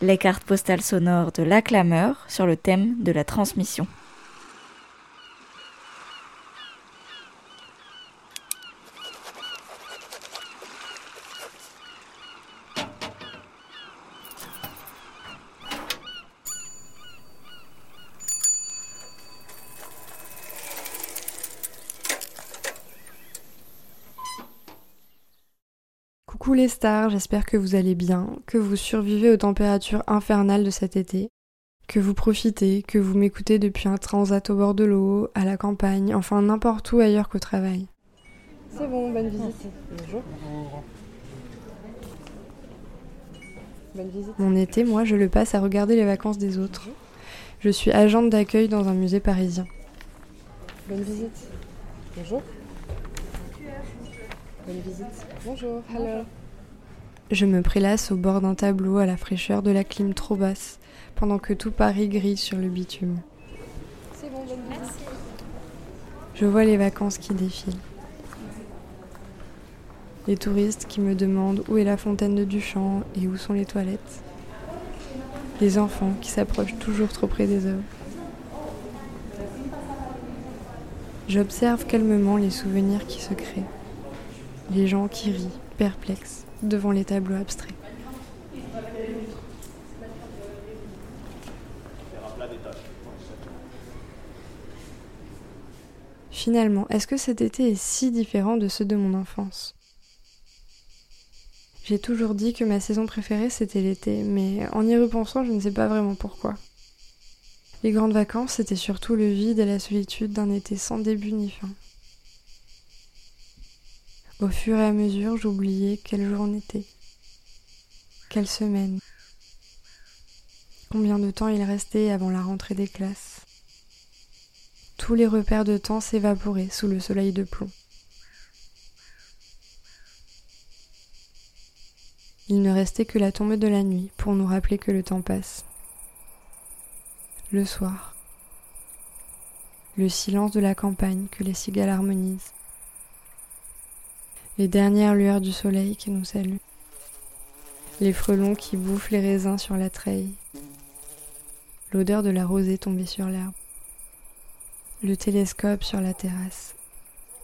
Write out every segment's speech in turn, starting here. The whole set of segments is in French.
Les cartes postales sonores de l'acclameur sur le thème de la transmission. Coucou les stars, j'espère que vous allez bien, que vous survivez aux températures infernales de cet été, que vous profitez, que vous m'écoutez depuis un transat au bord de l'eau, à la campagne, enfin n'importe où ailleurs qu'au travail. C'est bon, bonne visite. Bonjour. Bonne visite. Mon été, moi, je le passe à regarder les vacances des autres. Je suis agente d'accueil dans un musée parisien. Bonne visite. Bonjour. Bonne visite. Bonjour. Hello. Je me prélasse au bord d'un tableau à la fraîcheur de la clim trop basse, pendant que tout Paris grille sur le bitume. C'est bon, bonne visite. Je vois les vacances qui défilent. Les touristes qui me demandent où est la fontaine de Duchamp et où sont les toilettes. Les enfants qui s'approchent toujours trop près des œuvres. J'observe calmement les souvenirs qui se créent les gens qui rient, perplexes, devant les tableaux abstraits. Finalement, est-ce que cet été est si différent de ceux de mon enfance? J'ai toujours dit que ma saison préférée c'était l'été, mais en y repensant, je ne sais pas vraiment pourquoi. Les grandes vacances, c'était surtout le vide et la solitude d'un été sans début ni fin. Au fur et à mesure, j'oubliais quel jour on était, quelle semaine, combien de temps il restait avant la rentrée des classes. Tous les repères de temps s'évaporaient sous le soleil de plomb. Il ne restait que la tombe de la nuit pour nous rappeler que le temps passe. Le soir, le silence de la campagne que les cigales harmonisent les dernières lueurs du soleil qui nous saluent, les frelons qui bouffent les raisins sur la treille, l'odeur de la rosée tombée sur l'herbe, le télescope sur la terrasse.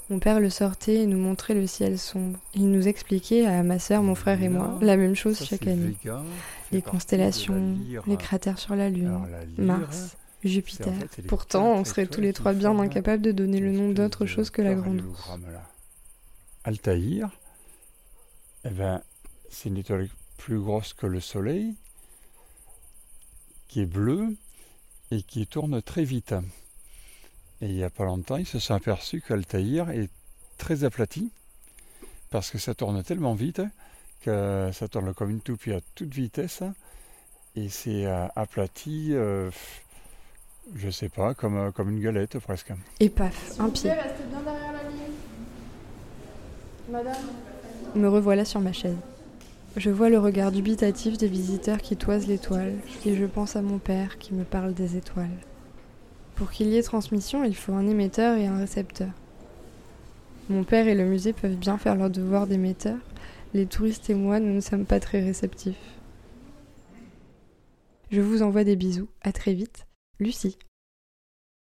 Mon père le sortait et nous montrait le ciel sombre. Il nous expliquait à ma sœur, mon frère et moi la même chose chaque année. Les constellations, les cratères sur la Lune, Mars, Jupiter. Pourtant, on serait tous les trois bien incapables de donner le nom d'autre chose que la grande ours. Altaïr, eh ben, c'est une étoile plus grosse que le Soleil, qui est bleue et qui tourne très vite. Et il n'y a pas longtemps, ils se sont aperçus qu'Altaïr est très aplati, parce que ça tourne tellement vite que ça tourne comme une toupie à toute vitesse, et c'est euh, aplati, euh, je sais pas, comme, comme une galette presque. Et paf, un pied. Me revoilà sur ma chaise. Je vois le regard dubitatif des visiteurs qui toisent l'étoile, et je pense à mon père qui me parle des étoiles. Pour qu'il y ait transmission, il faut un émetteur et un récepteur. Mon père et le musée peuvent bien faire leur devoir d'émetteur, les touristes et moi, nous ne sommes pas très réceptifs. Je vous envoie des bisous, à très vite, Lucie.